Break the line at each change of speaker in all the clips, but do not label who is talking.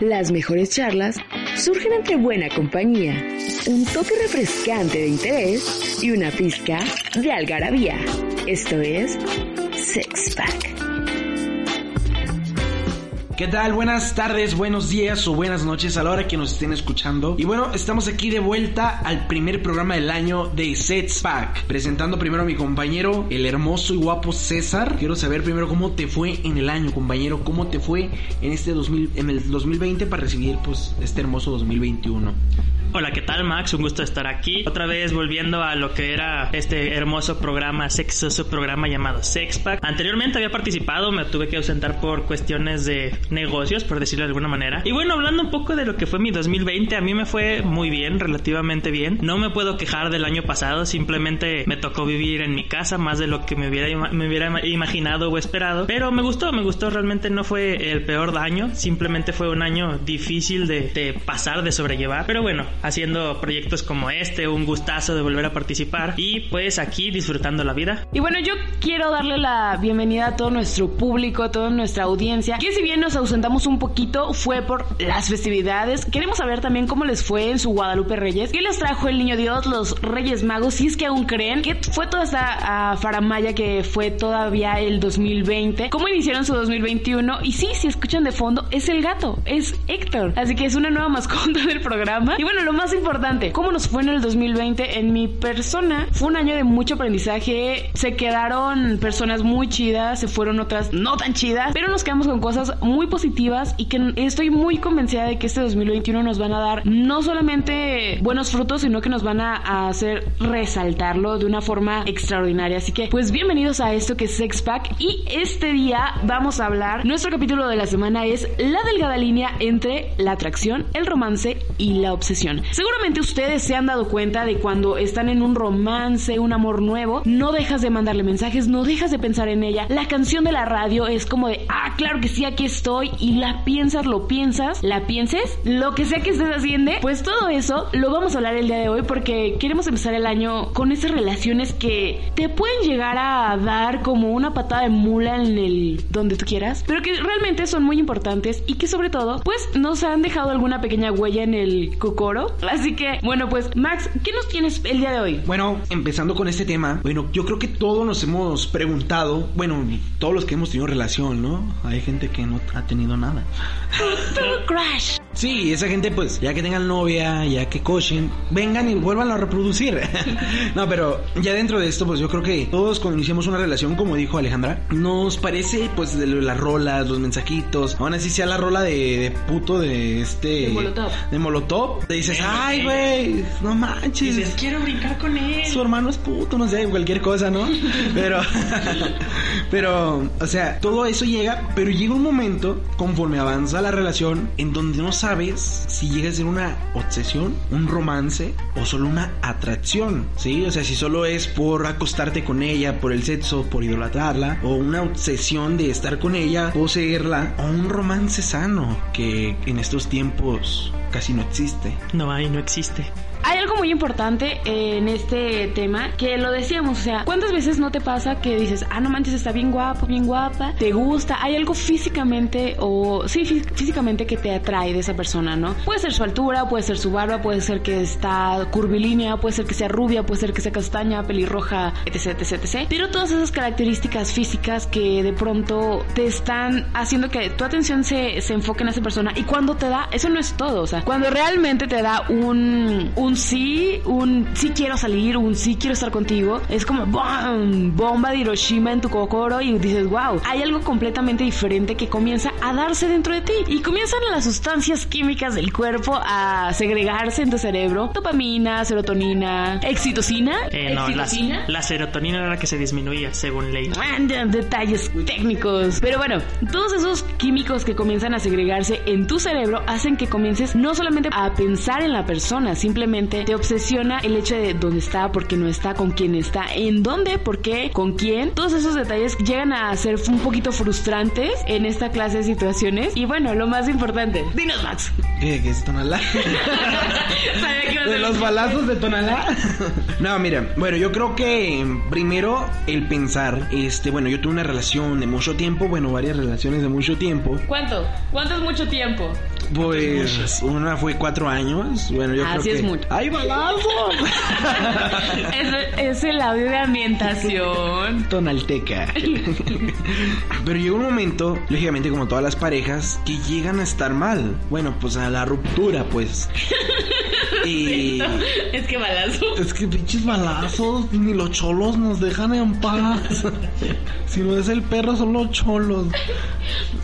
Las mejores charlas surgen entre buena compañía, un toque refrescante de interés y una pizca de algarabía. Esto es Sex Pack.
¿Qué tal? Buenas tardes, buenos días o buenas noches a la hora que nos estén escuchando. Y bueno, estamos aquí de vuelta al primer programa del año de Sets Pack. Presentando primero a mi compañero, el hermoso y guapo César. Quiero saber primero cómo te fue en el año, compañero. ¿Cómo te fue en este 2000, en el 2020 para recibir pues este hermoso 2021?
Hola, ¿qué tal Max? Un gusto estar aquí. Otra vez volviendo a lo que era este hermoso programa, sexoso programa llamado Sexpack. Anteriormente había participado, me tuve que ausentar por cuestiones de negocios, por decirlo de alguna manera. Y bueno, hablando un poco de lo que fue mi 2020, a mí me fue muy bien, relativamente bien. No me puedo quejar del año pasado, simplemente me tocó vivir en mi casa más de lo que me hubiera, me hubiera imaginado o esperado. Pero me gustó, me gustó, realmente no fue el peor año, simplemente fue un año difícil de, de pasar, de sobrellevar. Pero bueno, haciendo proyectos como este, un gustazo de volver a participar y pues aquí disfrutando la vida.
Y bueno, yo quiero darle la bienvenida a todo nuestro público, a toda nuestra audiencia, que si bien nos ausentamos un poquito fue por las festividades. Queremos saber también cómo les fue en su Guadalupe Reyes, qué les trajo el Niño Dios, los Reyes Magos, si es que aún creen, qué fue toda esta uh, faramaya que fue todavía el 2020, cómo iniciaron su 2021 y sí, si escuchan de fondo, es el gato, es Héctor, así que es una nueva mascota del programa. Y bueno, lo más importante, ¿cómo nos fue en el 2020? En mi persona fue un año de mucho aprendizaje, se quedaron personas muy chidas, se fueron otras no tan chidas, pero nos quedamos con cosas muy positivas y que estoy muy convencida de que este 2021 nos van a dar no solamente buenos frutos, sino que nos van a, hacer resaltarlo de una forma extraordinaria. Así que, pues bienvenidos a esto que es Sex Pack y este día vamos a hablar, nuestro capítulo de la semana es la delgada línea entre la atracción, el romance y la obsesión. Seguramente ustedes se han dado cuenta de cuando están en un romance, un amor nuevo, no dejas de mandarle mensajes, no dejas de pensar en ella. La canción de la radio es como de, ah, claro que sí, aquí estoy y la piensas, lo piensas, la pienses, lo que sea que estés haciendo, pues todo eso lo vamos a hablar el día de hoy porque queremos empezar el año con esas relaciones que te pueden llegar a dar como una patada de mula en el donde tú quieras, pero que realmente son muy importantes y que sobre todo, pues nos han dejado alguna pequeña huella en el cocoro. Así que, bueno, pues Max, ¿qué nos tienes el día de hoy?
Bueno, empezando con este tema, bueno, yo creo que todos nos hemos preguntado, bueno, todos los que hemos tenido relación, ¿no? Hay gente que no tenido nada.
crash.
Sí, esa gente pues ya que tengan novia, ya que cochen, vengan y vuelvan a reproducir. no, pero ya dentro de esto pues yo creo que todos cuando iniciamos una relación, como dijo Alejandra, nos parece pues de las rolas, los mensajitos, aún así sea la rola de, puto de este...
De Molotov.
De Molotov, te dices, ay güey, no manches.
Dices, quiero brincar con él.
Su hermano es puto, no sé, cualquier cosa, ¿no? pero, pero, o sea, todo eso llega, pero llega un momento conforme avanza la relación en donde no sabes si llega a ser una obsesión, un romance o solo una atracción, ¿sí? O sea, si solo es por acostarte con ella, por el sexo, por idolatrarla, o una obsesión de estar con ella, poseerla, o un romance sano que en estos tiempos casi no existe.
No hay, no existe.
Hay algo muy importante en este tema que lo decíamos, o sea, ¿cuántas veces no te pasa que dices, ah, no manches, está bien guapo, bien guapa, te gusta, hay algo físicamente o sí, físicamente que te atrae de esa persona, ¿no? Puede ser su altura, puede ser su barba, puede ser que está curvilínea, puede ser que sea rubia, puede ser que sea castaña, pelirroja, etc, etc, etc. Pero todas esas características físicas que de pronto te están haciendo que tu atención se, se enfoque en esa persona y cuando te da, eso no es todo, o sea, cuando realmente te da un, un sí, un sí quiero salir, un sí quiero estar contigo, es como bomba de Hiroshima en tu cocoro y dices, wow, hay algo completamente diferente que comienza a darse dentro de ti y comienzan las sustancias químicas del cuerpo a segregarse en tu cerebro, dopamina, serotonina, excitocina,
eh, no, la, la, serotonina era la que se disminuía según ley.
Detalles técnicos, pero bueno, todos esos químicos que comienzan a segregarse en tu cerebro hacen que comiences no solamente a pensar en la persona, simplemente te obsesiona el hecho de dónde está, por qué no está, con quién está, en dónde, por qué, con quién. Todos esos detalles llegan a ser un poquito frustrantes en esta clase de situaciones. Y bueno, lo más importante, dinos Max.
¿Qué, qué es Tonalá? de los balazos de Tonalá. no, mira, bueno, yo creo que primero el pensar, este, bueno, yo tuve una relación de mucho tiempo, bueno, varias relaciones de mucho tiempo.
¿Cuánto? ¿Cuánto es mucho tiempo?
Pues una fue cuatro años. Bueno, yo
Así
creo
es
que.
mucho.
¡Ay, balazos!
es, es el audio de ambientación.
Tonalteca. Pero llega un momento, lógicamente como todas las parejas, que llegan a estar mal. Bueno, pues a la ruptura, pues. Y
Es que balazo.
es que pinches balazos, ni los cholos nos dejan en paz. Si no es el perro, son los cholos.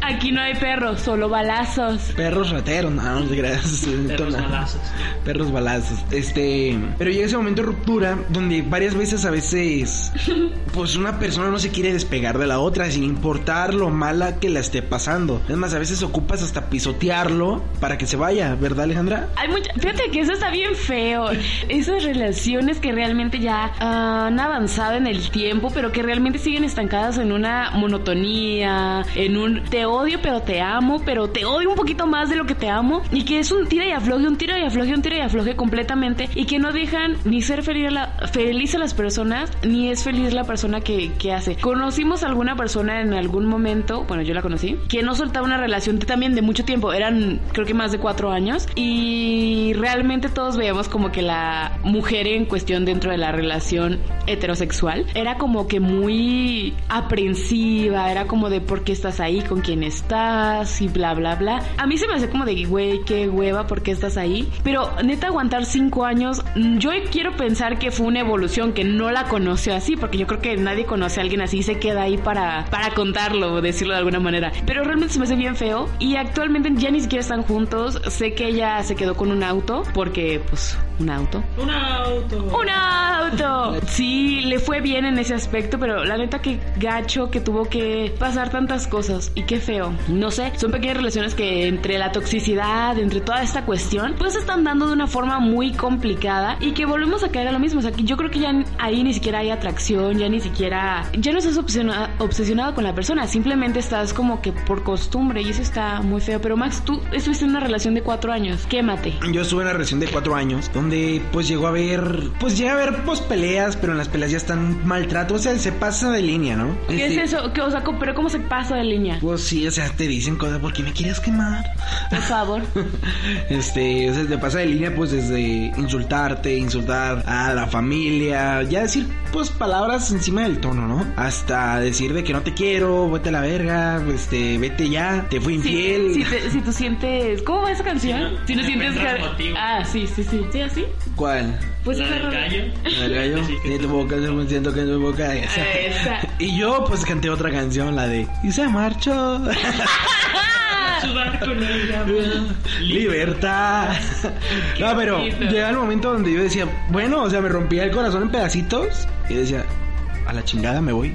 Aquí no hay perros, solo balazos.
Perros rateros, no, no creas.
Perros balazos.
Perros balazos. Este. Pero llega ese momento de ruptura donde varias veces, a veces, pues una persona no se quiere despegar de la otra sin importar lo mala que la esté pasando. Es más, a veces ocupas hasta pisotearlo para que se vaya, ¿verdad, Alejandra?
Hay mucha, fíjate que eso está bien feo. Esas relaciones que realmente ya han avanzado en el tiempo, pero que realmente siguen estancadas en una monotonía, en un te odio pero te amo, pero te odio un poquito más de lo que te amo, y que es un tira y afloje, un tira y afloje, un tira y afloje completamente, y que no dejan ni ser feliz a, la- feliz a las personas, ni es feliz la persona que, que hace. Conocimos a alguna persona en algún momento, bueno, yo la conocí, que no soltaba una relación también de mucho tiempo, eran creo que más de cuatro años, y realmente veíamos como que la mujer en cuestión dentro de la relación heterosexual era como que muy aprensiva, era como de por qué estás ahí, con quién estás y bla bla bla. A mí se me hace como de güey, qué hueva, por qué estás ahí. Pero neta aguantar cinco años, yo quiero pensar que fue una evolución, que no la conoció así, porque yo creo que nadie conoce a alguien así y se queda ahí para, para contarlo decirlo de alguna manera. Pero realmente se me hace bien feo y actualmente ya ni siquiera están juntos. Sé que ella se quedó con un auto, porque pues un auto.
Un auto.
¡Un auto! Sí, le fue bien en ese aspecto, pero la neta que gacho que tuvo que pasar tantas cosas y qué feo. No sé, son pequeñas relaciones que entre la toxicidad, entre toda esta cuestión, pues se están dando de una forma muy complicada y que volvemos a caer a lo mismo. O sea, que yo creo que ya ahí ni siquiera hay atracción, ya ni siquiera, ya no estás obsesiona- obsesionado con la persona, simplemente estás como que por costumbre y eso está muy feo. Pero Max, tú estuviste en una relación de cuatro años, quémate.
Yo estuve en una relación de cuatro años donde pues llegó a haber, pues llega a haber pues peleas, pero en las peleas ya están maltrato, o sea, se pasa de línea, ¿no?
¿Qué
Este,
es eso? ¿Qué, o sea, pero ¿cómo se pasa de línea?
Pues sí, o sea, te dicen cosas, ¿por qué me quieres quemar?
Por favor.
Este, o sea, te pasa de línea pues desde insultarte, insultar a la familia, ya decir pues palabras encima del tono, ¿no? Hasta decir de que no te quiero, vete a la verga, este, vete ya, te fui infiel.
Si, si, te- si tú sientes... ¿Cómo va esa canción?
Si no-
si no
si no
sientes... que-. Ah, sí, sí, sí. ¿Sí, así?
¿Cuál?
Pues
La
esa
del
rola-
gallo.
¿El gallo?
Sí, que-
tu boca, yo siento que en tu boca esa.
Esa.
Y yo pues canté otra canción, la de Y se marchó.
Sudar con ella.
Libertad. No, pero llega el momento donde yo decía, bueno, o sea, me rompía el corazón en pedacitos y decía, a la chingada me voy.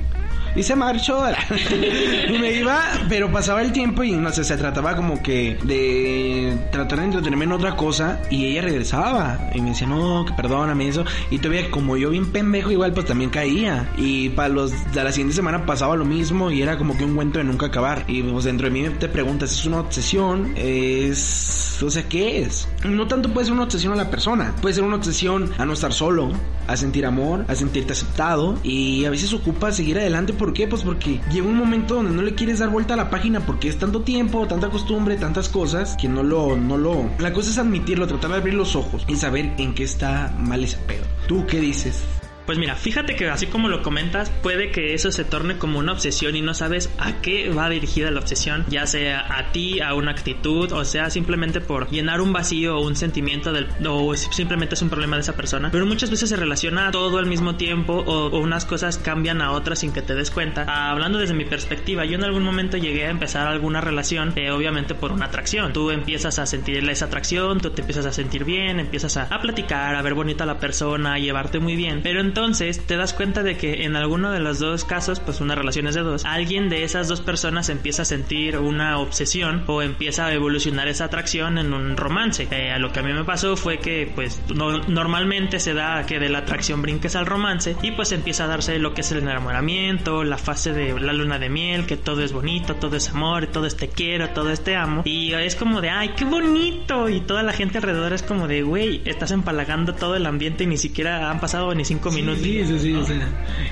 Y se marchó. me iba, pero pasaba el tiempo y no sé, se trataba como que de tratar de entretenerme en otra cosa y ella regresaba y me decía, no, que perdóname eso. Y todavía como yo bien pendejo igual pues también caía. Y para los de la siguiente semana pasaba lo mismo y era como que un cuento de nunca acabar. Y pues dentro de mí te preguntas, ¿es una obsesión? ¿Es... o sea, qué es? No tanto puede ser una obsesión a la persona, puede ser una obsesión a no estar solo, a sentir amor, a sentirte aceptado y a veces ocupa seguir adelante. ¿Por qué? Pues porque llega un momento donde no le quieres dar vuelta a la página porque es tanto tiempo, tanta costumbre, tantas cosas que no lo, no lo... La cosa es admitirlo, tratar de abrir los ojos y saber en qué está mal ese pedo. ¿Tú qué dices?
Pues mira, fíjate que así como lo comentas, puede que eso se torne como una obsesión y no sabes a qué va dirigida la obsesión, ya sea a ti, a una actitud, o sea, simplemente por llenar un vacío o un sentimiento del, o simplemente es un problema de esa persona. Pero muchas veces se relaciona todo al mismo tiempo o, unas cosas cambian a otras sin que te des cuenta. Ah, hablando desde mi perspectiva, yo en algún momento llegué a empezar alguna relación, eh, obviamente por una atracción. Tú empiezas a sentir esa atracción, tú te empiezas a sentir bien, empiezas a, a platicar, a ver bonita la persona, a llevarte muy bien. Pero entonces te das cuenta de que en alguno de los dos casos, pues una relación es de dos, alguien de esas dos personas empieza a sentir una obsesión o empieza a evolucionar esa atracción en un romance. Eh, a lo que a mí me pasó fue que pues no- normalmente se da que de la atracción brinques al romance y pues empieza a darse lo que es el enamoramiento, la fase de la luna de miel, que todo es bonito, todo es amor, todo es te quiero, todo es te amo. Y es como de, ay, qué bonito. Y toda la gente alrededor es como de, güey, estás empalagando todo el ambiente y ni siquiera han pasado ni cinco
Sí,
inútil.
Sí, sí, sí, o sea.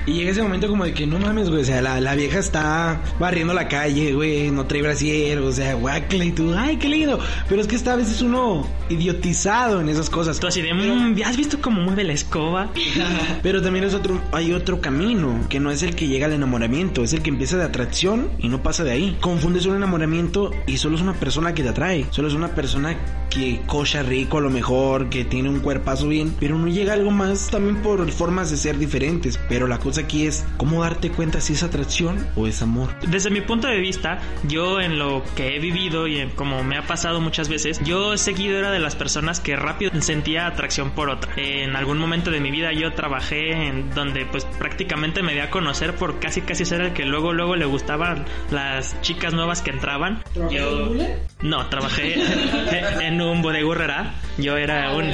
Y llega ese momento como de que no mames, güey. O sea, la, la vieja está barriendo la calle, güey. No trae brasier, o sea, guacle y tú, ay, qué lindo. Pero es que está a veces uno idiotizado en esas cosas.
Tú así de, "Mm, ¿has visto cómo mueve la escoba?
Pero también es otro, hay otro camino, que no es el que llega al enamoramiento, es el que empieza de atracción y no pasa de ahí. Confundes un enamoramiento y solo es una persona que te atrae, solo es una persona que cocha rico a lo mejor, que tiene un cuerpazo bien, pero no llega algo más también por formas de ser diferentes. Pero la cosa aquí es cómo darte cuenta si es atracción o es amor.
Desde mi punto de vista, yo en lo que he vivido y en como me ha pasado muchas veces, yo seguido era de las personas que rápido sentía atracción por otra. En algún momento de mi vida yo trabajé en donde pues prácticamente me di a conocer por casi casi ser el que luego luego le gustaban las chicas nuevas que entraban. Yo no, trabajé en un bodegurrera. Yo era un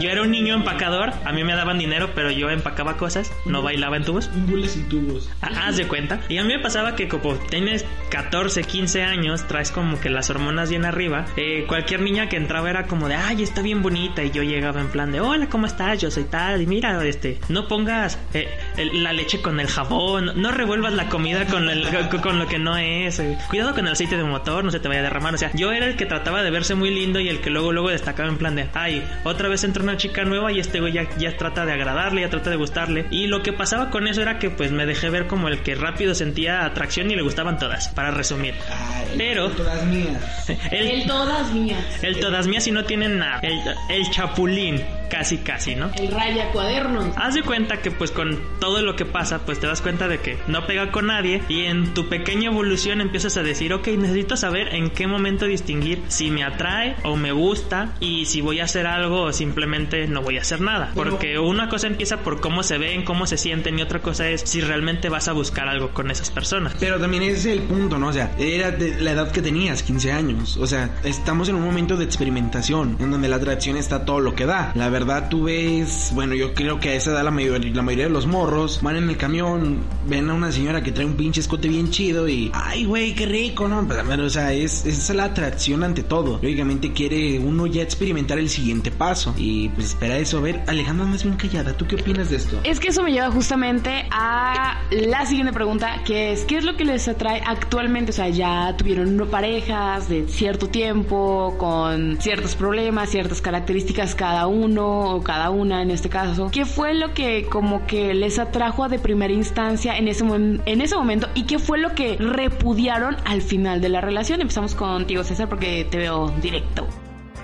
yo era un niño empacador, a mí me daban dinero, pero yo empacaba cosas, no bailaba en tubos.
Un bule sin tubos.
Ah, Haz de cuenta. Y a mí me pasaba que como tienes 14, 15 años, traes como que las hormonas bien arriba. eh, cualquier niña que entraba era como de, ay, está bien bonita. Y yo llegaba en plan de, hola, ¿cómo estás? Yo soy tal. Y mira, este, no pongas eh, el- la leche con el jabón. No revuelvas la comida con, el- con, con lo que no es. eh, cuidado con el aceite de motor, no se te vaya a derramar. O sea, yo era el que trataba de verse muy lindo y el que luego, luego destacaba en plan de, ay, otra vez entra una chica nueva y este güey ya, ya trata de agradarle, ya trata de gustarle. Y lo que pasaba con eso era que pues me dejé ver como el que rápido sentía atracción y le gustaban todas, para resumir. Pero
Todas mías.
el,
El todas mías.
el todas mías y no tienen nada. El, el chapulín, casi casi, ¿no?
El raya cuadernos.
Haz de cuenta que pues con todo lo que pasa, pues te das cuenta de que no pega con nadie y en tu pequeña evolución empiezas a decir, ok, necesito saber en qué momento distinguir si me atrae o me gusta y si voy a hacer algo o simplemente no voy a hacer nada. Porque una cosa empieza por cómo se ven, cómo se sienten y otra cosa es si realmente vas a buscar algo con esas personas.
Pero también ese es el punto, ¿no? O sea, era de la edad que tenías, 15 años. O sea, estamos en un momento de experimentación, en donde la atracción está todo lo que da. La verdad, tú ves, bueno, yo creo que a esa edad la mayoría, la mayoría de los morros van en el camión, ven a una señora que trae un pinche escote bien chido y, ay, güey, qué rico, ¿no? Pero, o sea, es, es la atracción ante todo. Lógicamente quiere uno ya experimentar el siguiente paso. Y pues espera eso. A ver, Alejandra, más bien callada, ¿tú qué opinas de esto?
Es que eso me lleva justamente a la siguiente pregunta, que es, ¿qué es lo que les atrae actualmente? O sea, ya tuvieron parejas de cierto tiempo, con ciertos problemas, ciertas características cada uno o cada una en este caso. ¿Qué fue lo que como que les atrajo de primera instancia en ese, en ese momento y qué fue lo que repudiaron al final de la relación? Empezamos contigo, César, porque te veo directo.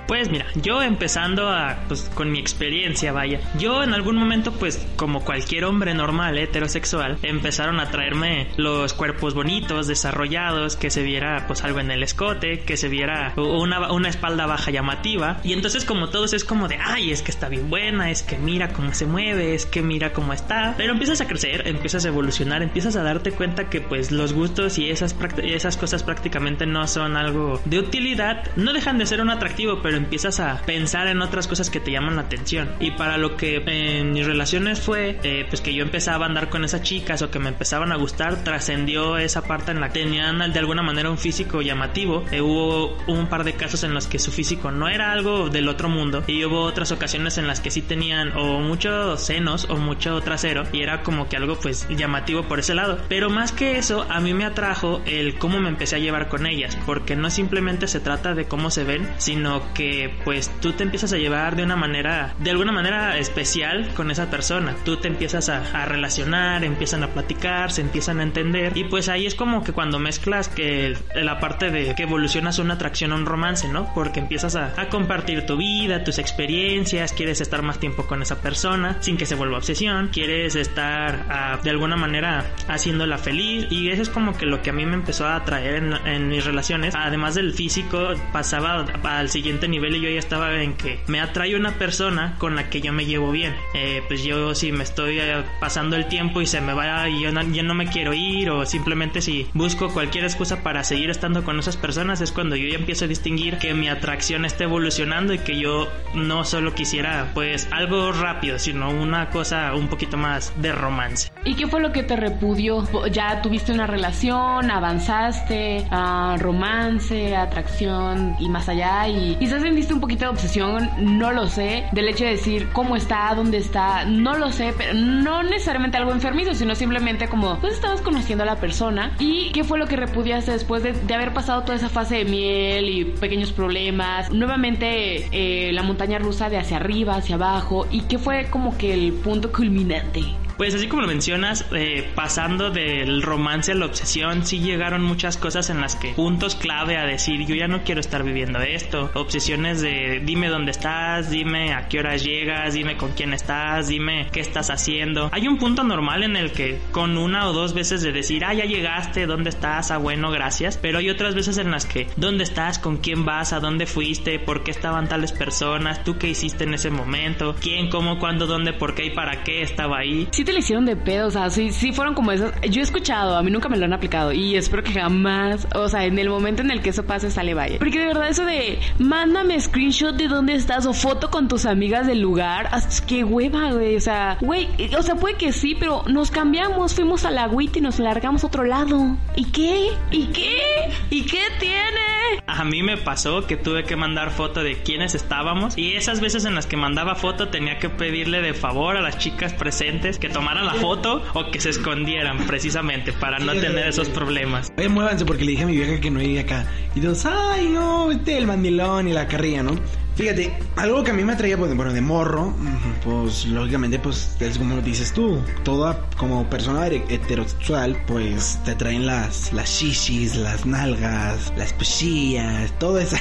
Pues mira, yo empezando a, pues con mi experiencia, vaya, yo en algún momento, pues como cualquier hombre normal, heterosexual, empezaron a traerme los cuerpos bonitos, desarrollados, que se viera pues algo en el escote, que se viera una, una espalda baja llamativa, y entonces como todos es como de, ay, es que está bien buena, es que mira cómo se mueve, es que mira cómo está, pero empiezas a crecer, empiezas a evolucionar, empiezas a darte cuenta que pues los gustos y esas, esas cosas prácticamente no son algo de utilidad, no dejan de ser un atractivo, pero empiezas a pensar en otras cosas que te llaman la atención. Y para lo que en mis relaciones fue, eh, pues que yo empezaba a andar con esas chicas o que me empezaban a gustar, trascendió esa parte en la que tenían de alguna manera un físico llamativo. Eh, hubo un par de casos en los que su físico no era algo del otro mundo y hubo otras ocasiones en las que sí tenían o muchos senos o mucho trasero y era como que algo pues llamativo por ese lado. Pero más que eso, a mí me atrajo el cómo me empecé a llevar con ellas, porque no simplemente se trata de cómo se ven, sino que pues tú te empiezas a llevar de una manera, de alguna manera especial con esa persona. Tú te empiezas a, a relacionar, empiezan a platicar, se empiezan a entender y pues ahí es como que cuando mezclas que la parte de que evolucionas una atracción a un romance, ¿no? Porque empiezas a, a compartir tu vida, tus experiencias, quieres estar más tiempo con esa persona sin que se vuelva obsesión, quieres estar ah, de alguna manera haciéndola feliz y eso es como que lo que a mí me empezó a atraer en, en mis relaciones, además del físico, pasaba al siguiente nivel y yo ya estaba en que me atrae una persona con la que yo me llevo bien. Eh, pues yo si me estoy eh, pasando el tiempo y se me va y yo no, yo no me quiero ir o simplemente si busco cualquier excusa para seguir estando con esas personas es cuando yo ya empiezo a distinguir que mi atracción está evolucionando y que yo no solo quisiera pues algo rápido, sino una cosa un poquito más de romance.
¿Y qué fue lo que te repudió? ¿Ya tuviste una relación? ¿Avanzaste? ah, ¿Romance? ¿Atracción? Y más allá. Y quizás un poquito de obsesión, no lo sé, del hecho de decir cómo está, dónde está, no lo sé, pero no necesariamente algo enfermizo, sino simplemente como, pues estabas conociendo a la persona y qué fue lo que repudiaste después de, de haber pasado toda esa fase de miel y pequeños problemas, nuevamente eh, la montaña rusa de hacia arriba, hacia abajo y qué fue como que el punto culminante.
Pues así como lo mencionas, eh, pasando del romance a la obsesión, sí llegaron muchas cosas en las que puntos clave a decir yo ya no quiero estar viviendo esto, obsesiones de dime dónde estás, dime a qué horas llegas, dime con quién estás, dime qué estás haciendo. Hay un punto normal en el que con una o dos veces de decir ah ya llegaste, dónde estás, ah bueno gracias, pero hay otras veces en las que dónde estás, con quién vas, a dónde fuiste, por qué estaban tales personas, tú qué hiciste en ese momento, quién, cómo, cuándo, dónde, por qué y para qué estaba ahí
te le hicieron de pedo, o sea, sí, sí fueron como esas. Yo he escuchado, a mí nunca me lo han aplicado y espero que jamás, o sea, en el momento en el que eso pase, sale vaya. Porque de verdad, eso de mándame screenshot de dónde estás o foto con tus amigas del lugar, qué hueva, güey, o sea, güey, o sea, puede que sí, pero nos cambiamos, fuimos a la agüita y nos largamos a otro lado. ¿Y qué? ¿Y qué? ¿Y qué tiene?
A mí me pasó que tuve que mandar foto de quiénes estábamos y esas veces en las que mandaba foto tenía que pedirle de favor a las chicas presentes que tomaran la foto o que se escondieran precisamente para no tener esos problemas.
Oye, muévanse porque le dije a mi vieja que no iría acá. Y todos, ay, no, este el mandilón y la carrilla, ¿no? Fíjate, algo que a mí me atraía, pues, bueno, de morro, pues lógicamente, pues es como dices tú, toda como persona heterosexual, pues te traen las, las shishis, las nalgas, las pusillas, todo eso.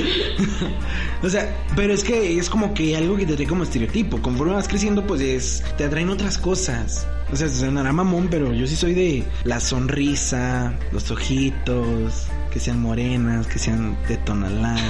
o sea, pero es que es como que algo que te trae como estereotipo. Conforme vas creciendo, pues es, te atraen otras cosas. O sea, sonará mamón, pero yo sí soy de la sonrisa, los ojitos, que sean morenas, que sean de tonalá.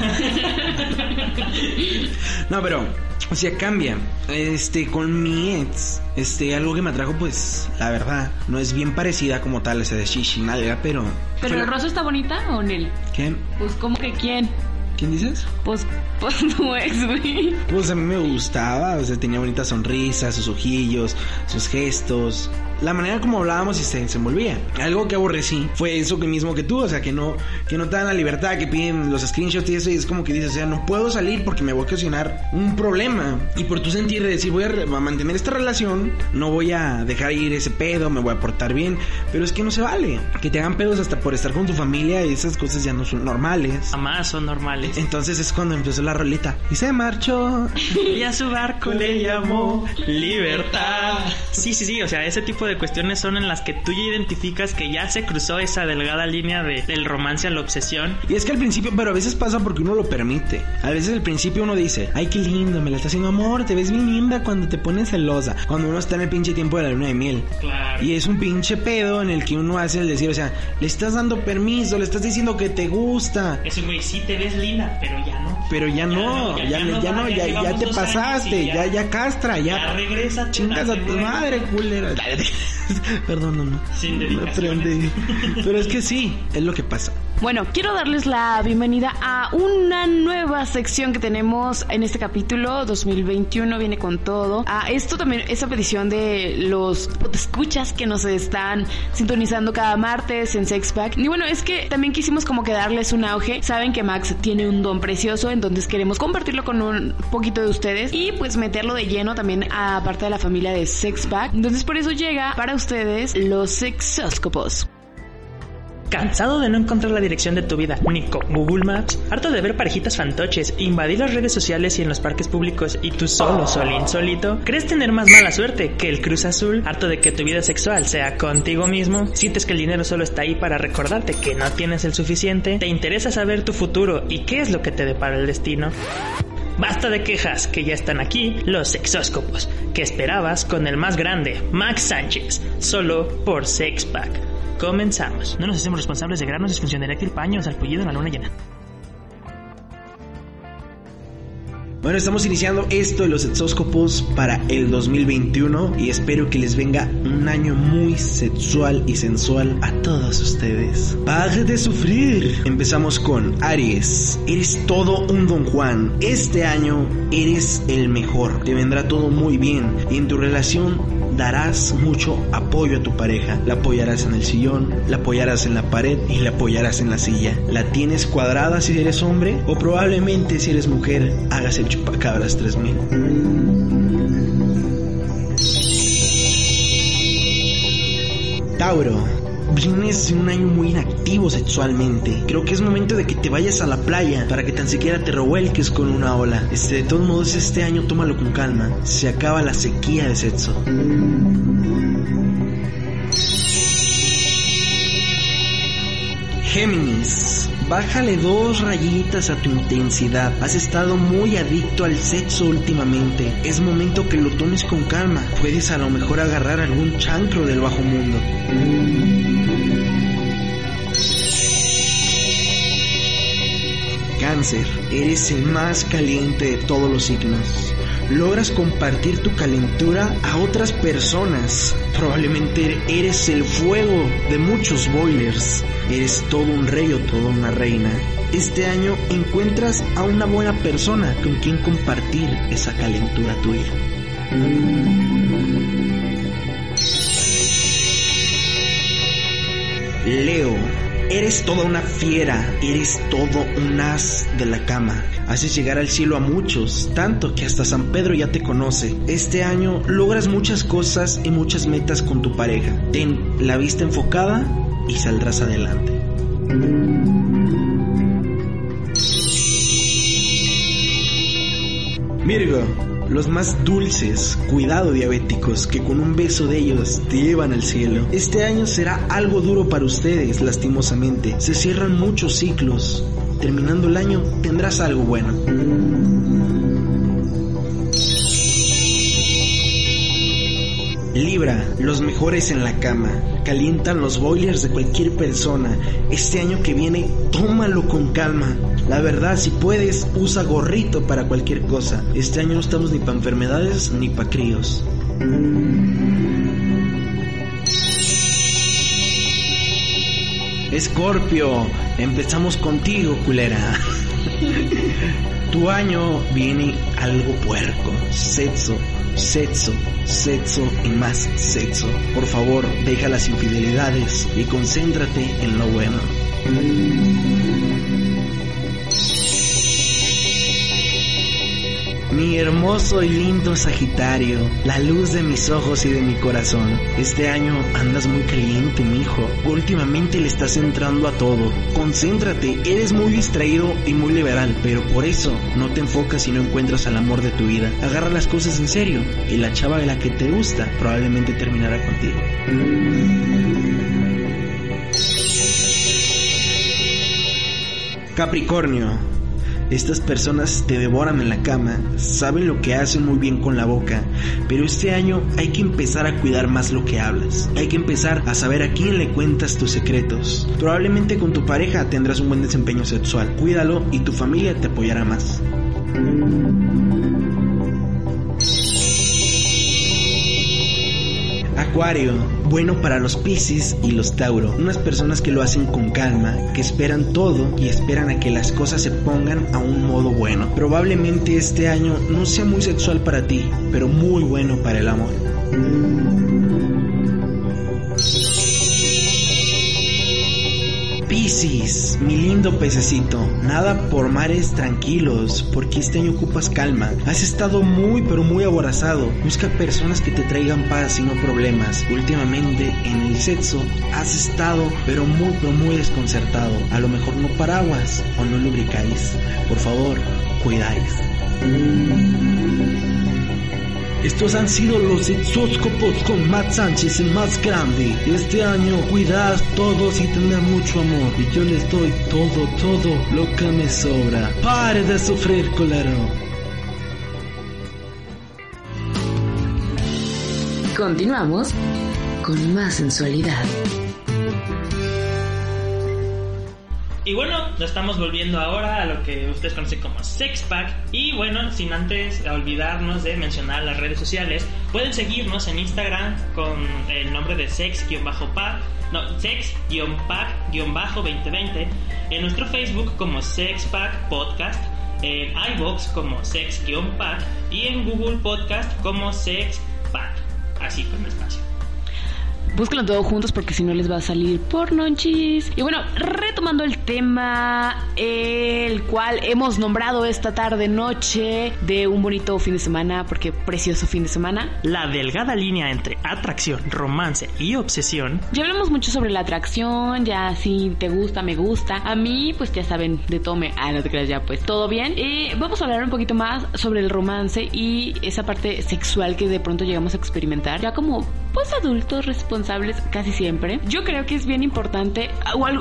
no, pero, o sea, cambia. Este, con mi ex, este, algo que me atrajo, pues, la verdad, no es bien parecida como tal ese de Shishi, nalga, pero.
¿Pero el rosa está bonita o Nelly?
¿Quién?
Pues, ¿cómo que quién?
¿Quién dices?
Pues, pues tu ex, güey.
Pues a mí me gustaba, o sea, tenía bonita sonrisa, sus ojillos, sus gestos la manera como hablábamos y se desenvolvía. Algo que aborrecí fue eso que mismo que tú, o sea, que no, que no te dan la libertad, que piden los screenshots y eso, y es como que dices, o sea, no puedo salir porque me voy a ocasionar un problema. Y por tu sentir de decir, voy a, mantener esta relación, no voy a dejar ir ese pedo, me voy a portar bien, pero es que no se vale. Que te hagan pedos hasta por estar con tu familia y esas cosas ya no son normales.
Jamás son normales.
Entonces es cuando empezó la rolita. Y se marchó.
y a su barco le llamó libertad. Sí, sí, sí, o sea, ese tipo de cuestiones son en las que tú ya identificas que ya se cruzó esa delgada línea de, del romance a la obsesión.
Y es que al principio, pero a veces pasa porque uno lo permite. A veces al principio uno dice, ay, qué lindo, me la está haciendo amor, te ves bien linda cuando te pones celosa. Cuando uno está en el pinche tiempo de la luna de miel.
Claro.
Y es un pinche pedo en el que uno hace el decir, o sea, le estás dando permiso, le estás diciendo que te gusta.
Eso, güey, sí te ves linda, pero ya no.
Pero ya, no, ya, no, ya, ya, te pasaste, ya, ya, castra, ya.
Ya regresa.
Chingas a tu madre, culera. Perdón, no, no.
Sin
Pero es que sí, es lo que pasa.
Bueno, quiero darles la bienvenida a una nueva sección que tenemos en este capítulo 2021 viene con todo. A esto también esa petición de los escuchas que nos están sintonizando cada martes en Sexpack. Y bueno, es que también quisimos como que darles un auge. Saben que Max tiene un don precioso, entonces queremos compartirlo con un poquito de ustedes y pues meterlo de lleno también a parte de la familia de Sexpack. Entonces por eso llega para ustedes los sexóscopos.
¿Cansado de no encontrar la dirección de tu vida ni con Google Maps? ¿Harto de ver parejitas fantoches, invadir las redes sociales y en los parques públicos y tú solo, solín, solito? ¿Crees tener más mala suerte que el Cruz Azul? ¿Harto de que tu vida sexual sea contigo mismo? ¿Sientes que el dinero solo está ahí para recordarte que no tienes el suficiente? ¿Te interesa saber tu futuro y qué es lo que te depara el destino? Basta de quejas, que ya están aquí los sexóscopos, que esperabas con el más grande, Max Sánchez, solo por Sexpack. Comenzamos. No nos hacemos responsables de granos, disfunción eréctil, paño o salpullido en la luna llena.
Bueno, estamos iniciando esto de los sexóscopos para el 2021 y espero que les venga un año muy sexual y sensual a todos ustedes. ¡Pague de sufrir! Empezamos con Aries. Eres todo un don Juan. Este año eres el mejor. Te vendrá todo muy bien y en tu relación darás mucho apoyo a tu pareja. La apoyarás en el sillón, la apoyarás en la pared y la apoyarás en la silla. ¿La tienes cuadrada si eres hombre? O probablemente si eres mujer hagas el chupacabras 3000. Tauro, vienes un año muy inactivo sexualmente. Creo que es momento de que te vayas a la playa para que tan siquiera te revuelques con una ola. Este, de todos modos, este año tómalo con calma. Se acaba la sequía de sexo. Géminis. Bájale dos rayitas a tu intensidad. Has estado muy adicto al sexo últimamente. Es momento que lo tomes con calma. Puedes a lo mejor agarrar algún chancro del bajo mundo. Eres el más caliente de todos los signos. Logras compartir tu calentura a otras personas. Probablemente eres el fuego de muchos boilers. Eres todo un rey o toda una reina. Este año encuentras a una buena persona con quien compartir esa calentura tuya. Leo, eres toda una fiera, eres todo un as de la cama. Haces llegar al cielo a muchos, tanto que hasta San Pedro ya te conoce. Este año logras muchas cosas y muchas metas con tu pareja. Ten la vista enfocada y saldrás adelante. Virgo, los más dulces, cuidado diabéticos, que con un beso de ellos te llevan al cielo. Este año será algo duro para ustedes, lastimosamente. Se cierran muchos ciclos. Terminando el año tendrás algo bueno. Libra, los mejores en la cama. Calientan los boilers de cualquier persona. Este año que viene, tómalo con calma. La verdad, si puedes, usa gorrito para cualquier cosa. Este año no estamos ni para enfermedades ni para críos. Escorpio, empezamos contigo, culera. tu año viene algo puerco, sexo, sexo, sexo y más sexo. Por favor, deja las infidelidades y concéntrate en lo bueno. Mi hermoso y lindo Sagitario, la luz de mis ojos y de mi corazón. Este año andas muy caliente, mi hijo. Últimamente le estás entrando a todo. Concéntrate, eres muy distraído y muy liberal, pero por eso no te enfocas y no encuentras al amor de tu vida. Agarra las cosas en serio y la chava de la que te gusta probablemente terminará contigo. Capricornio, estas personas te devoran en la cama, saben lo que hacen muy bien con la boca, pero este año hay que empezar a cuidar más lo que hablas. Hay que empezar a saber a quién le cuentas tus secretos. Probablemente con tu pareja tendrás un buen desempeño sexual. Cuídalo y tu familia te apoyará más. Acuario, bueno para los Piscis y los Tauro, unas personas que lo hacen con calma, que esperan todo y esperan a que las cosas se pongan a un modo bueno. Probablemente este año no sea muy sexual para ti, pero muy bueno para el amor. Piscis, mi lindo pececito, nada por mares tranquilos, porque este año ocupas calma. Has estado muy pero muy aborazado. Busca personas que te traigan paz y no problemas. Últimamente en el sexo has estado pero muy pero muy desconcertado. A lo mejor no paraguas o no lubricáis. Por favor, cuidáis. Estos han sido los exóscopos con Matt Sánchez, el más grande. Este año cuidad todos y tener mucho amor. Y yo les doy todo, todo lo que me sobra. Pare de sufrir, colero.
Continuamos con más sensualidad.
Y bueno, nos estamos volviendo ahora a lo que ustedes conocen como Sex Pack. Y bueno, sin antes olvidarnos de mencionar las redes sociales, pueden seguirnos en Instagram con el nombre de sex-pack, no, sex-pack-2020, en nuestro Facebook como Sex Pack Podcast, en iBox como Sex-Pack y en Google Podcast como Sex Pack. así con espacio.
Búsquenlo todos juntos porque si no les va a salir pornonchis. Y bueno, retomando el tema, el cual hemos nombrado esta tarde noche de un bonito fin de semana, porque precioso fin de semana.
La delgada línea entre atracción, romance y obsesión.
Ya hablamos mucho sobre la atracción, ya si te gusta, me gusta. A mí, pues ya saben, de tome. Ah, no te creas ya, pues todo bien. Vamos a hablar un poquito más sobre el romance y esa parte sexual que de pronto llegamos a experimentar. Ya como, pues adultos responsables casi siempre. Yo creo que es bien importante.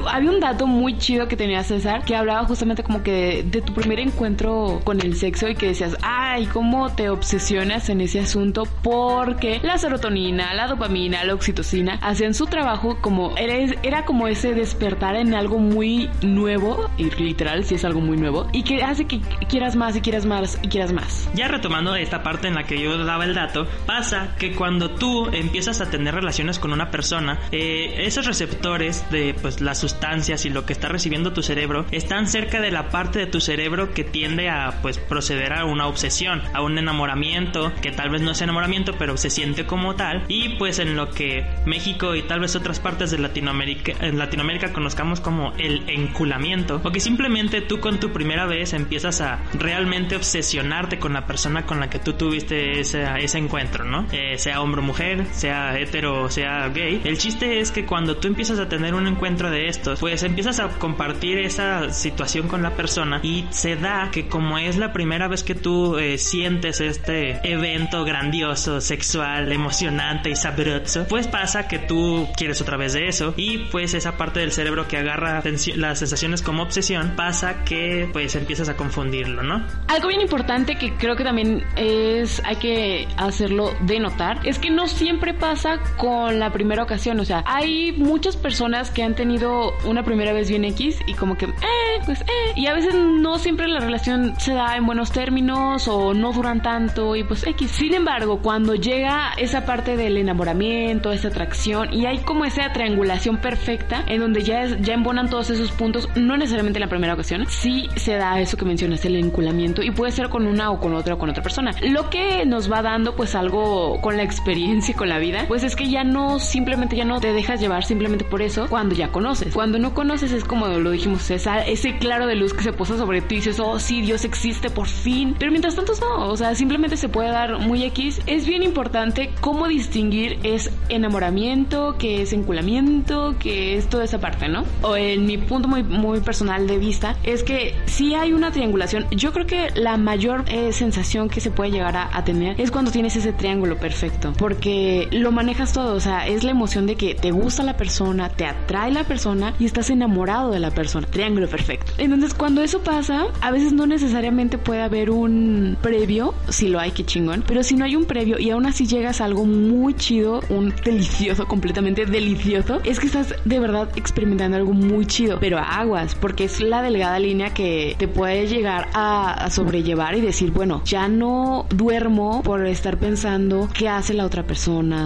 había un dato muy chido que tenía César que hablaba justamente como que de, tu primer encuentro con el sexo y que decías, ay, cómo te obsesionas en ese asunto porque la serotonina, la dopamina, la oxitocina hacían su trabajo como era, era como ese despertar en algo muy nuevo y literal si es algo muy nuevo y que hace que quieras más y quieras más y quieras más.
Ya retomando esta parte en la que yo daba el dato, pasa que cuando tú empiezas a tener relaciones con una persona, eh, esos receptores de pues las sustancias y lo que está recibiendo tu cerebro están cerca de la parte de tu cerebro que tiende a pues proceder a una obsesión, a un enamoramiento, que tal vez no es enamoramiento, pero se siente como tal. Y pues en lo que México y tal vez otras partes de Latinoamérica, en Latinoamérica conozcamos como el enculamiento, o que simplemente tú con tu primera vez empiezas a realmente obsesionarte con la persona con la que tú tuviste ese, ese encuentro, ¿no? Eh, sea hombre o mujer, sea hetero, sea gay. El chiste es que cuando tú empiezas a tener un encuentro de estos, pues empiezas a compartir esa situación con la persona y se da que como es la primera vez que tú eh, sientes este evento grandioso, sexual, emocionante y sabroso, pues pasa que tú quieres otra vez de eso y pues esa parte del cerebro que agarra las sensaciones como obsesión pasa que pues empiezas a confundirlo, ¿no?
Algo bien importante que creo que también es hay que hacerlo de notar es que no siempre pasa con la primera ocasión. O sea, hay muchas personas que han tenido una primera vez bien X y como que, eh, pues, eh. Y a veces no siempre la relación se da en buenos términos o no duran tanto y pues X. Sin embargo, cuando llega esa parte del enamoramiento, esa atracción y hay como esa triangulación perfecta en donde ya, es, ya embonan todos esos puntos, no necesariamente en la primera ocasión, sí se da eso que mencionas, el enculamiento y puede ser con una o con otra o con otra persona. Lo que nos va dando pues algo con la experiencia y con la vida, pues es que ya no simplemente ya no te dejas llevar simplemente por eso cuando ya conoces. Cuando no conoces es como lo dijimos, esa, ese claro de luz que se posa sobre ti y dices, oh sí, Dios existe por fin. Pero mientras tanto no, o sea, simplemente se puede dar muy X. Es bien importante cómo distinguir es enamoramiento, que es enculamiento, que es toda esa parte, ¿no? O en mi punto muy, muy personal de vista es que si hay una triangulación, yo creo que la mayor eh, sensación que se puede llegar a, a tener es cuando tienes ese triángulo perfecto, porque lo manejas todo, o sea, es la emoción de que te gusta la persona, te atrae la persona y estás enamorado de la persona. Triángulo perfecto. Entonces, cuando eso pasa, a veces no necesariamente puede haber un previo, si lo hay, que chingón, pero si no hay un previo y aún así llegas a algo muy chido, un delicioso, completamente delicioso, es que estás de verdad experimentando algo muy chido, pero aguas, porque es la delgada línea que te puede llegar a, a sobrellevar y decir, bueno, ya no duermo por estar pensando qué hace la otra persona,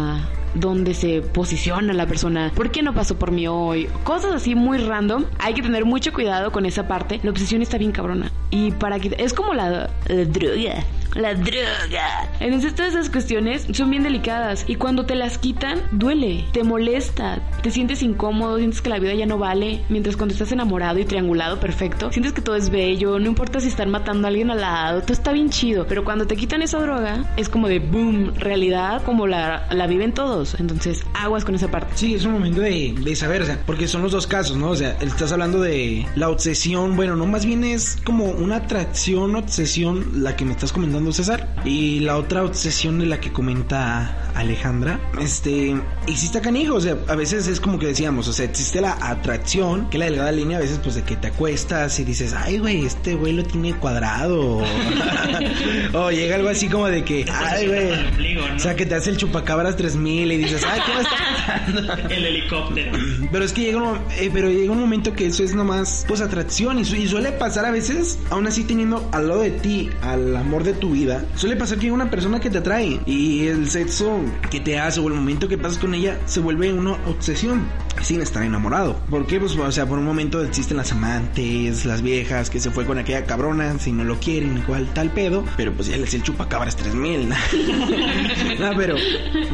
dónde se posiciona la persona, por qué no pasó por mí hoy, cosas así muy random. Hay que tener mucho cuidado con esa parte. La obsesión está bien cabrona. Y para que es como la, la droga la droga. Entonces todas esas cuestiones son bien delicadas y cuando te las quitan duele, te molesta, te sientes incómodo, sientes que la vida ya no vale, mientras cuando estás enamorado y triangulado perfecto, sientes que todo es bello, no importa si están matando a alguien al lado, todo está bien chido, pero cuando te quitan esa droga es como de boom, realidad como la, la viven todos, entonces aguas con esa parte.
Sí, es un momento de, de saber, o sea, porque son los dos casos, ¿no? O sea, estás hablando de la obsesión, bueno, no más bien es como una atracción, obsesión, la que me estás comentando César. Y la otra obsesión de la que comenta Alejandra, este, existe canijo, o sea, a veces es como que decíamos, o sea, existe la atracción, que la delgada línea a veces pues de que te acuestas y dices, ay güey, este güey lo tiene cuadrado. o llega algo así como de que, ay güey, o sea, que te hace el chupacabras 3000 y dices, ay, ¿qué me
está El helicóptero.
Pero es que llega un, eh, pero llega un momento que eso es nomás, pues atracción y, y suele pasar a veces, aún así teniendo al lado de ti, al amor de tu vida, suele pasar que hay una persona que te atrae y el sexo que te hace o el momento que pasas con ella se vuelve una obsesión. sin estar enamorado. Porque, pues, o sea, por un momento existen las amantes, las viejas, que se fue con aquella cabrona, si no lo quieren, igual tal pedo, pero pues ya les el chupacabras 3000, ¿no? no, pero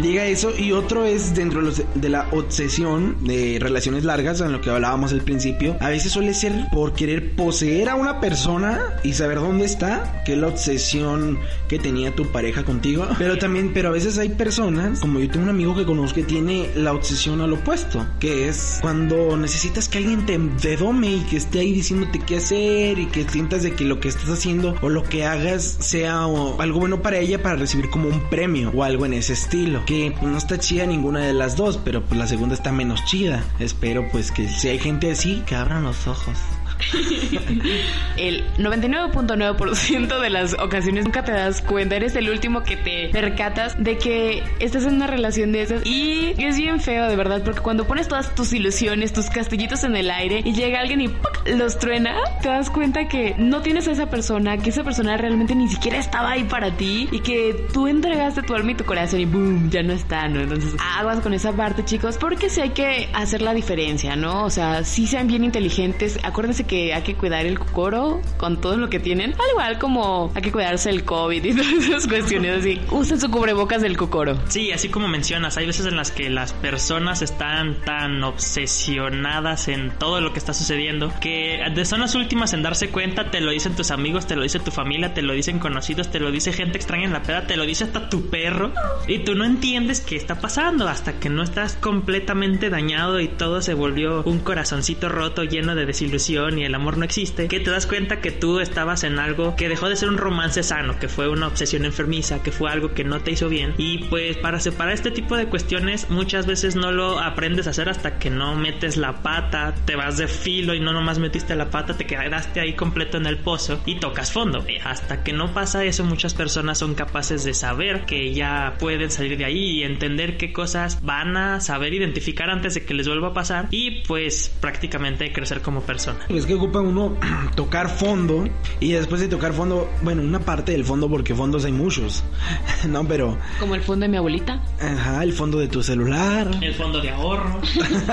llega eso. Y otro es dentro de, la obsesión de relaciones largas, en lo que hablábamos al principio. A veces suele ser por querer poseer a una persona y saber dónde está, que es la obsesión que tenía tu pareja contigo. Pero también, pero a veces hay personas, como yo tengo un amigo que conozco que tiene la obsesión al opuesto, que es cuando necesitas que alguien te, te dome y que esté ahí diciéndote qué hacer y que sientas de que lo que estás haciendo o lo que hagas sea algo bueno para ella para recibir como un premio o algo en ese estilo. Que no está chida ninguna de las dos, pero pues la segunda está menos chida. Espero pues que si hay gente así, que abran los ojos.
El 99.9% de las ocasiones nunca te das cuenta, eres el último que te percatas de que estás en una relación de esas y es bien feo de verdad porque cuando pones todas tus ilusiones, tus castillitos en el aire y llega alguien y ¡puc! los truena, te das cuenta que no tienes a esa persona, que esa persona realmente ni siquiera estaba ahí para ti y que tú entregaste tu alma y tu corazón y boom, ya no está, ¿no? Entonces aguas con esa parte chicos porque sí hay que hacer la diferencia, ¿no? O sea, sí sean bien inteligentes, acuérdense que hay que cuidar el cocoro con todo lo que tienen, al igual como hay que cuidarse el COVID y todas esas cuestiones así. Usen su cubrebocas del cocoro.
Sí, así como mencionas, hay veces en las que las personas están tan obsesionadas en todo lo que está sucediendo que son las últimas en darse cuenta, te lo dicen tus amigos, te lo dice tu familia, te lo dicen conocidos, te lo dice gente extraña en la peda, te lo dice hasta tu perro y tú no entiendes qué está pasando hasta que no estás completamente dañado y todo se volvió un corazoncito roto lleno de desilusión y el amor no existe, que te das cuenta que tú estabas en algo que dejó de ser un romance sano, que fue una obsesión enfermiza, que fue algo que no te hizo bien. Y pues para separar este tipo de cuestiones muchas veces no lo aprendes a hacer hasta que no metes la pata, te vas de filo y no nomás metiste la pata, te quedaste ahí completo en el pozo y tocas fondo. Eh, Hasta que no pasa eso muchas personas son capaces de saber que ya pueden salir de ahí y entender qué cosas van a saber identificar antes de que les vuelva a pasar y pues prácticamente crecer como persona.
Es que ocupa uno tocar fondo y después de tocar fondo, bueno, una parte del fondo porque fondos hay muchos, no, pero,
Como el fondo de mi abuelita.
ajá, el fondo de tu celular.
El fondo de ahorro.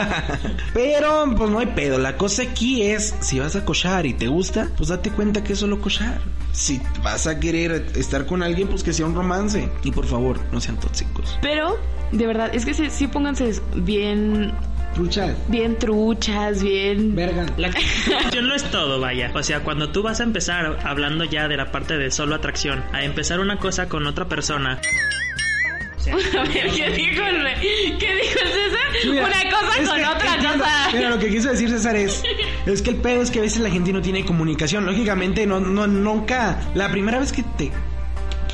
Pero, pues no hay pedo. La cosa aquí es, si vas a cochar y te gusta, pues date cuenta que es solo cochar. Si vas a querer estar con alguien, pues que sea un romance. Y por favor, no sean tóxicos.
Pero, de verdad, es que sí, sí pónganse bien,
Truchas.
bien truchas, bien...
Verga.
La atracción no es todo, vaya. O sea, cuando tú vas a empezar hablando ya de la parte de solo atracción, a empezar una cosa con otra persona. o sea,
A ver, ¿qué dijo el, ¿qué dijo el César?
Mira,
Una cosa con
que-
otra
entiendo.
cosa.
Mira, lo que quiso decir César es, es que el pedo es que a veces la gente no tiene comunicación. Lógicamente, no, no, nunca, la primera vez que te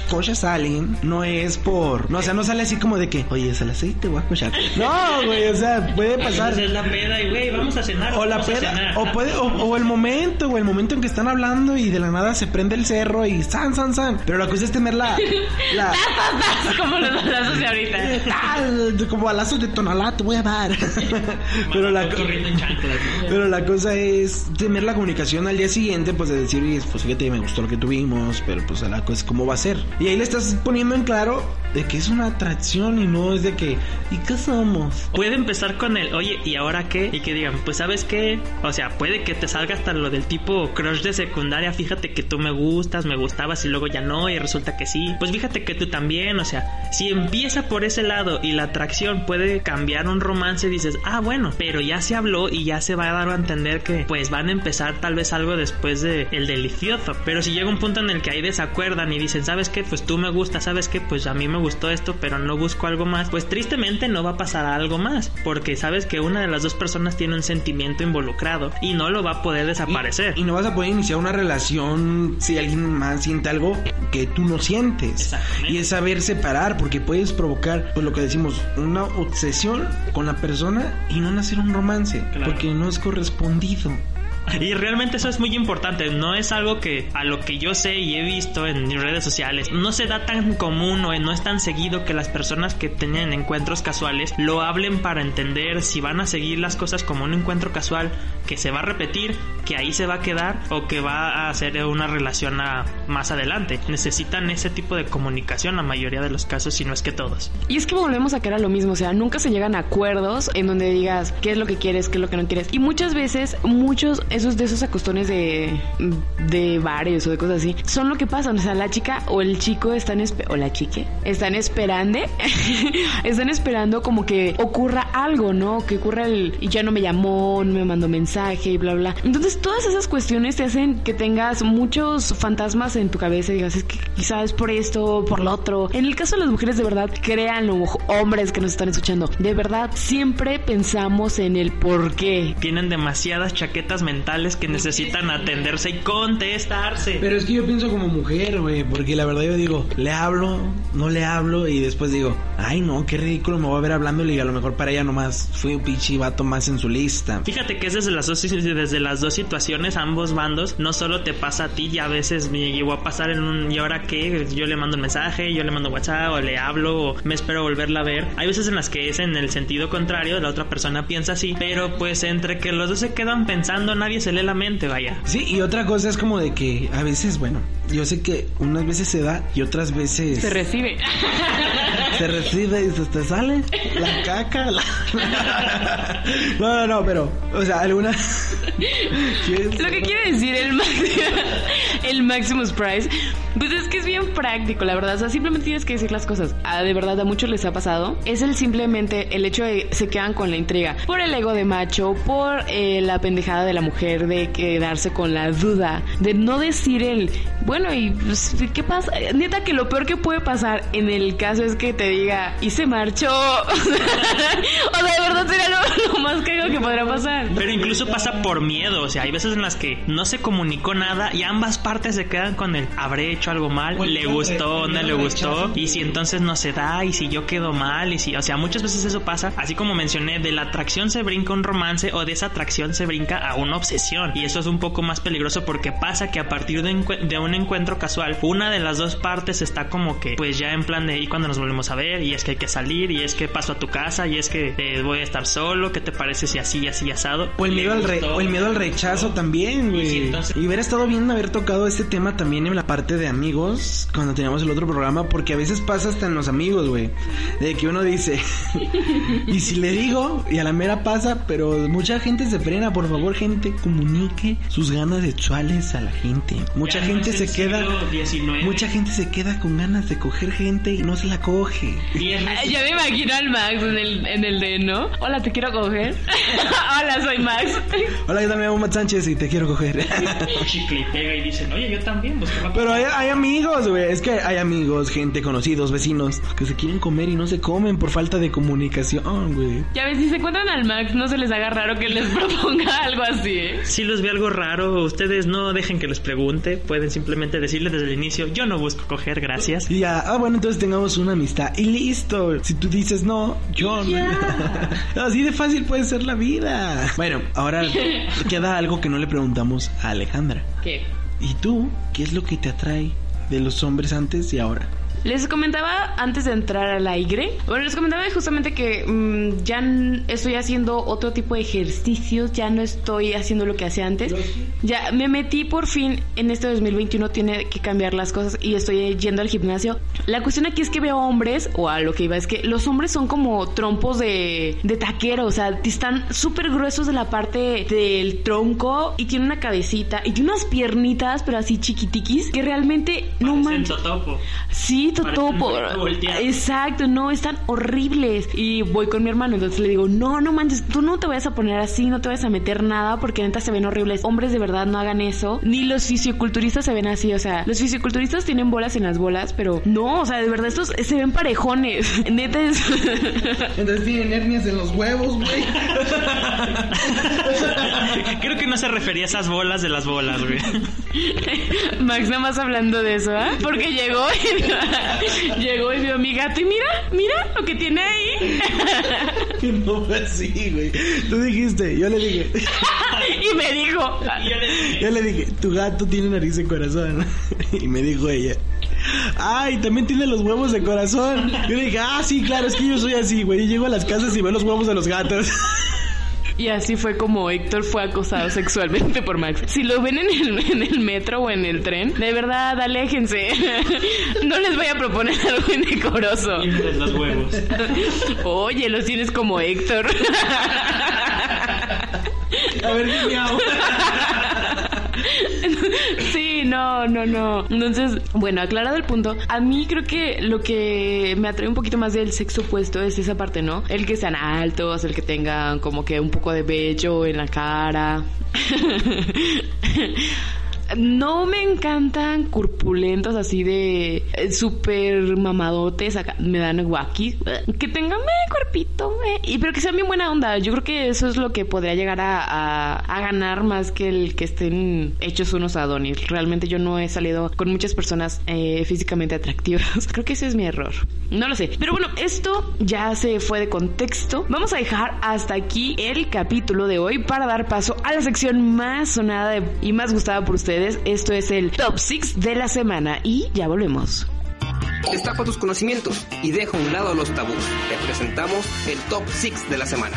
cochas a alguien, no es por, no, o sea, no sale así como de que, oye, es a las seis te voy a cochar. No, güey, o sea, puede pasar.
Entonces es la peda y, güey, vamos a cenar.
O la peda, o puede, o, o el momento, o el momento en que están hablando y de la nada se prende el cerro y san, san, san. Pero la cosa es tener la, la,
Como los balazos de ahorita.
tal, como balazos de tonalá, te voy a dar. Pero la, pero la cosa es tener la comunicación al día siguiente, pues de decir, "Oye, pues fíjate, me gustó lo que tuvimos, pero pues la cosa es cómo va a ser. Y ahí le estás poniendo en claro de que es una atracción y no es de que, ¿y qué somos?
Puede empezar con el, oye, ¿y ahora qué? Y que digan, pues sabes qué, o sea, puede que te salga hasta lo del tipo crush de secundaria, fíjate que tú me gustas, me gustabas y luego ya no, y resulta que sí, pues fíjate que tú también, o sea, si empieza por ese lado y la atracción puede cambiar un romance, dices, ah, bueno, pero ya se habló y ya se va a dar a entender que pues van a empezar tal vez algo después de el delicioso, pero si llega un punto en el que ahí desacuerdan y dicen, ¿sabes qué? Pues tú me gustas, ¿sabes qué? Pues a mí me gustó esto, pero no busco algo más, pues tristemente no va a pasar algo más, porque sabes que una de las dos personas tiene un sentimiento involucrado y no lo va a poder desaparecer.
Y, y no vas a poder iniciar una relación si alguien más siente algo que tú no sientes. Y es saber separar, porque puedes provocar, pues lo que decimos, una obsesión con la persona y no nacer un romance,
Claro.
porque no es correspondido.
Y realmente eso es muy importante. No es algo que a lo que yo sé y he visto en redes sociales, no se da tan común o no es tan seguido que las personas que tienen encuentros casuales lo hablen para entender si van a seguir las cosas como un encuentro casual que se va a repetir, que ahí se va a quedar o que va a ser una relación a más adelante. Necesitan ese tipo de comunicación la mayoría de los casos, si no es que todos.
Y es que volvemos a quedar a lo mismo, o sea, nunca se llegan a acuerdos en donde digas qué es lo que quieres, qué es lo que no quieres. Y muchas veces, muchos esos de esos acostones de, de bares o de cosas así, son lo que pasa. O sea, la chica o el chico están, o la chique, están esperando, están esperando como que ocurra algo, ¿no? Que ocurra el, ya no me llamó, no me mandó mensaje y bla, bla. Entonces, todas esas cuestiones te hacen que tengas muchos fantasmas en tu cabeza y digas, es que quizás es por esto, por lo otro. En el caso de las mujeres, de verdad, créanlo, hombres que nos están escuchando, de verdad, siempre pensamos en el por qué.
Tienen demasiadas chaquetas mentales que necesitan atenderse y contestarse.
Pero es que yo pienso como mujer, güey, porque la verdad yo digo, le hablo, no le hablo y después digo, ay no, qué ridículo me voy a ver hablando y a lo mejor para ella nomás fue un pinche vato más en su lista.
Fíjate que es desde las dos, desde las dos situaciones, ambos bandos, no solo te pasa a ti, ya a veces me llegó a pasar en un, ¿y ahora qué? Yo le mando un mensaje, yo le mando WhatsApp o le hablo o me espero volverla a ver. Hay veces en las que es en el sentido contrario, la otra persona piensa así, pero pues entre que los dos se quedan pensando, nadie se lee la mente, vaya.
Sí, y otra cosa es como de que a veces, bueno, yo sé que unas veces se da y otras veces...
Se recibe.
Se recibe y se te sale la caca. No, no, no, pero, o sea, alguna...
Lo que quiere decir el, el Maximus Price, pues es que es bien práctico, la verdad. O sea, simplemente tienes que decir las cosas. Ah, de verdad, a muchos les ha pasado. Es el simplemente el hecho de se quedan con la intriga. Por el ego de macho, por eh, la pendejada de la mujer de quedarse con la duda, de no decir el, bueno, y pues, ¿qué pasa? Neta que lo peor que puede pasar en el caso es que te diga, y se marchó. o sea, de verdad sería lo, más caro que podrá pasar.
Pero incluso pasa por miedo. O sea, hay veces en las que no se comunicó nada y ambas partes se quedan con el, habré hecho algo mal, le gustó, no le gustó, y si entonces no se da, y si yo quedo mal, y si, o sea, muchas veces eso pasa. Así como mencioné, de la atracción se brinca un romance o de esa atracción se brinca a una obsesión. Y eso es un poco más peligroso porque pasa que a partir de, de un encuentro casual, una de las dos partes está como que, pues ya en plan de, ¿y cuando nos volvemos a ver? Y es que hay que salir, y es que paso a tu casa, y es que eh, voy a estar solo, ¿qué te parece si así, así, asado?
O el miedo, al, o el miedo al rechazo también, güey. Y, hubiera estado bien haber tocado este tema también en la parte de amigos, cuando teníamos el otro programa, porque a veces pasa hasta en los amigos, güey. De que uno dice, y si le digo, y a la mera pasa, pero mucha gente se frena, por favor, gente, comunique sus ganas sexuales a la gente. Mucha gente se queda, mucha gente se queda con ganas de coger gente y no se la coge.
Ya me imagino al Max en el, en el de, ¿no? Hola, te quiero coger. Hola, soy Max.
Hola, yo también me llamo Max Sánchez y te quiero coger.
chicle y pega y dicen, oye, yo también. Pues,
Pero hay, hay amigos, güey. Es que hay amigos, gente, conocidos, vecinos, que se quieren comer y no se comen por falta de comunicación, güey.
Ya ves, si se encuentran al Max, no se les haga raro que les proponga algo así, ¿eh?
Si los ve algo raro, ustedes no dejen que les pregunte. Pueden simplemente decirle desde el inicio, yo no busco coger, gracias.
Y ya, ah, bueno, entonces tengamos una amistad. Y listo. Si tú dices no, yo no. Así de fácil puede ser la vida. Bueno, ahora queda algo que no le preguntamos a Alejandra.
¿Qué?
¿Y tú? ¿Qué es lo que te atrae de los hombres antes y ahora?
Les comentaba antes de entrar al aire, bueno, les comentaba justamente que mm, ya estoy haciendo otro tipo de ejercicios, ya no estoy haciendo lo que hacía antes. Ya me metí por fin en este 2021, tiene que cambiar las cosas y estoy yendo al gimnasio. La cuestión aquí es que veo hombres, o a lo que iba, es que los hombres son como trompos de, de taquero, o sea, están súper gruesos de la parte del tronco y tiene una cabecita y tiene unas piernitas, pero así chiquitiquis, que realmente no manches. Sí, totopo. Exacto, no, están horribles. Y voy con mi hermano, entonces le digo, no, no manches, tú no te vayas a poner así, no te vayas a meter nada, porque neta se ven horribles. Hombres de verdad no hagan eso. Ni los fisioculturistas se ven así, o sea, los fisioculturistas tienen bolas en las bolas, pero no, o sea, de verdad estos se ven parejones. Neta es...
Entonces tienen hernias en los huevos, güey.
Creo que no se refería a esas bolas de las bolas, güey.
Max nada más hablando de eso, ¿ah? Porque llegó y llegó y vio mi gato y mira, mira lo que tiene ahí.
no fue así, güey. Tú dijiste, yo le dije.
y y me dijo.
Yo le dije, tu gato tiene nariz de corazón. Y me dijo ella, ay, también tiene los huevos de corazón. Yo le dije, ah, sí, claro, es que yo soy así, güey. Yo llego a las casas y veo los huevos de los gatos.
Y así fue como Héctor fue acosado sexualmente por Max. Si lo ven en el, en el metro o en el tren, de verdad, aléjense. No les voy a proponer algo indecoroso.
los huevos.
Oye, los tienes como Héctor.
A ver, ¿qué hago?
Sí, no, no, no. Entonces, bueno, aclarado el punto, a mí creo que lo que me atrae un poquito más del sexo opuesto es esa parte, ¿no? El que sean altos, el que tengan como que un poco de vello en la cara. No me encantan corpulentos así de eh, súper mamadotes, me dan guaki. Que tengan eh, cuerpito, eh, y pero que sean bien buena onda. Yo creo que eso es lo que podría llegar a, a- ganar más que el que estén hechos unos adonis. Realmente yo no he salido con muchas personas eh, físicamente atractivas. Creo que ese es mi error. No lo sé. Pero bueno, esto ya se fue de contexto. Vamos a dejar hasta aquí el capítulo de hoy para dar paso a la sección más sonada y más gustada por ustedes. Esto es el Top 6 de la semana y ya volvemos.
Destapa tus conocimientos y deja a un lado los tabús. Te presentamos el Top 6 de la semana.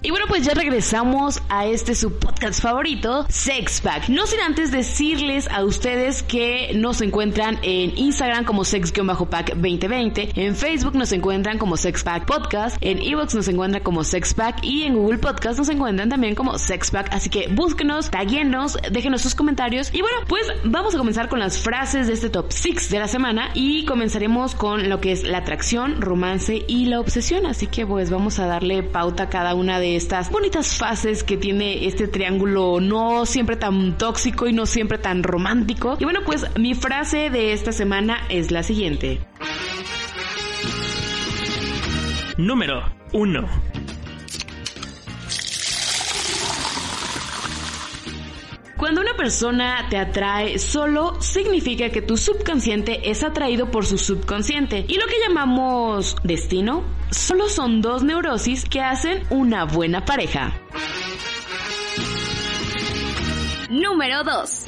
Y bueno, pues ya regresamos a este su podcast favorito, Sex Pack. No sin antes decirles a ustedes que nos encuentran en Instagram como sex-pack 2020, en Facebook nos encuentran como Sex Pack Podcast, en Evox nos encuentran como Sex Pack y en Google Podcast nos encuentran también como Sex Pack. Así que búsquenos, taguenos, déjenos sus comentarios. Y bueno, pues vamos a comenzar con las frases de este top 6 de la semana y comenzaremos con lo que es la atracción, romance y la obsesión. Así que pues vamos a darle pauta a cada una de estas bonitas fases que tiene este triángulo no siempre tan tóxico y no siempre tan romántico. Y bueno, pues mi frase de esta semana es la siguiente.
Número 1.
Cuando una persona te atrae, solo significa que tu subconsciente es atraído por su subconsciente. Y lo que llamamos destino, solo son dos neurosis que hacen una buena pareja.
Número 2.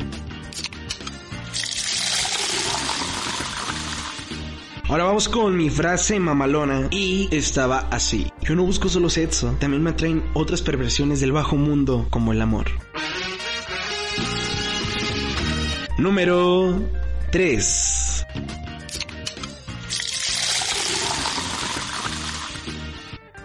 Ahora vamos con mi frase mamalona y estaba así. Yo no busco solo sexo, también me atraen otras perversiones del bajo mundo como el amor. Número 3.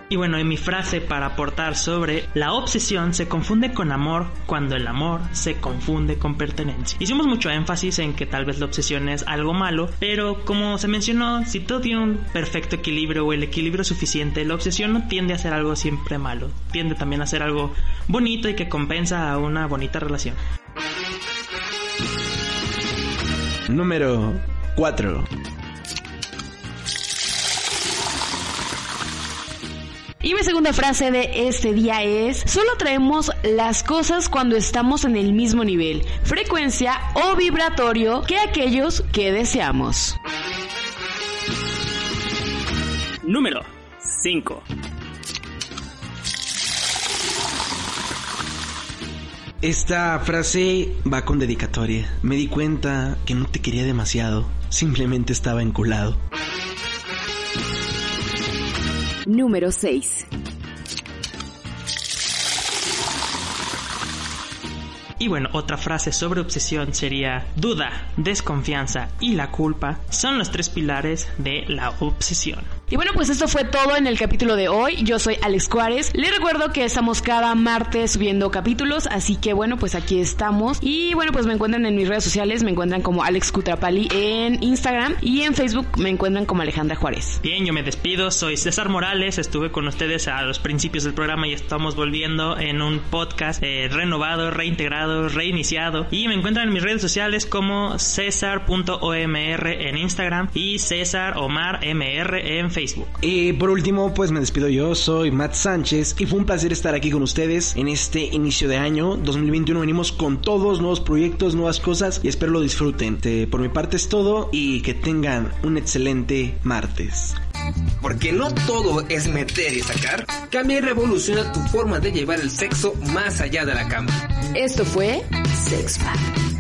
Y bueno, en mi frase para aportar sobre la obsesión se confunde con amor cuando el amor se confunde con pertenencia. Hicimos mucho énfasis en que tal vez la obsesión es algo malo, pero como se mencionó, si todo tiene un perfecto equilibrio o el equilibrio suficiente, la obsesión no tiende a ser algo siempre malo, tiende también a ser algo bonito y que compensa a una bonita relación.
Número 4.
Y mi segunda frase de este día es, solo traemos las cosas cuando estamos en el mismo nivel, frecuencia o vibratorio que aquellos que deseamos.
Número 5.
Esta frase va con dedicatoria. Me di cuenta que no te quería demasiado, simplemente estaba enculado.
Número 6.
Y bueno, otra frase sobre obsesión sería duda, desconfianza y la culpa son los tres pilares de la obsesión.
Y bueno, pues esto fue todo en el capítulo de hoy. Yo soy Alex Juárez. Les recuerdo que estamos cada martes subiendo capítulos, así que bueno, pues aquí estamos. Y bueno, pues me encuentran en mis redes sociales, me encuentran como Alex Cutrapali en Instagram y en Facebook me encuentran como Alejandra Juárez.
Bien, yo me despido, soy César Morales, estuve con ustedes a los principios del programa y estamos volviendo en un podcast eh, renovado, reintegrado, reiniciado. Y me encuentran en mis redes sociales como cesar.omr en Instagram y César Omar MR en Facebook.
Y por último, pues me despido yo, soy Matt Sánchez y fue un placer estar aquí con ustedes en este inicio de año 2021. Venimos con todos nuevos proyectos, nuevas cosas y espero lo disfruten. Por mi parte es todo y que tengan un excelente martes.
Porque no todo es meter y sacar, cambia y revoluciona tu forma de llevar el sexo más allá de la cama.
Esto fue Sexpack.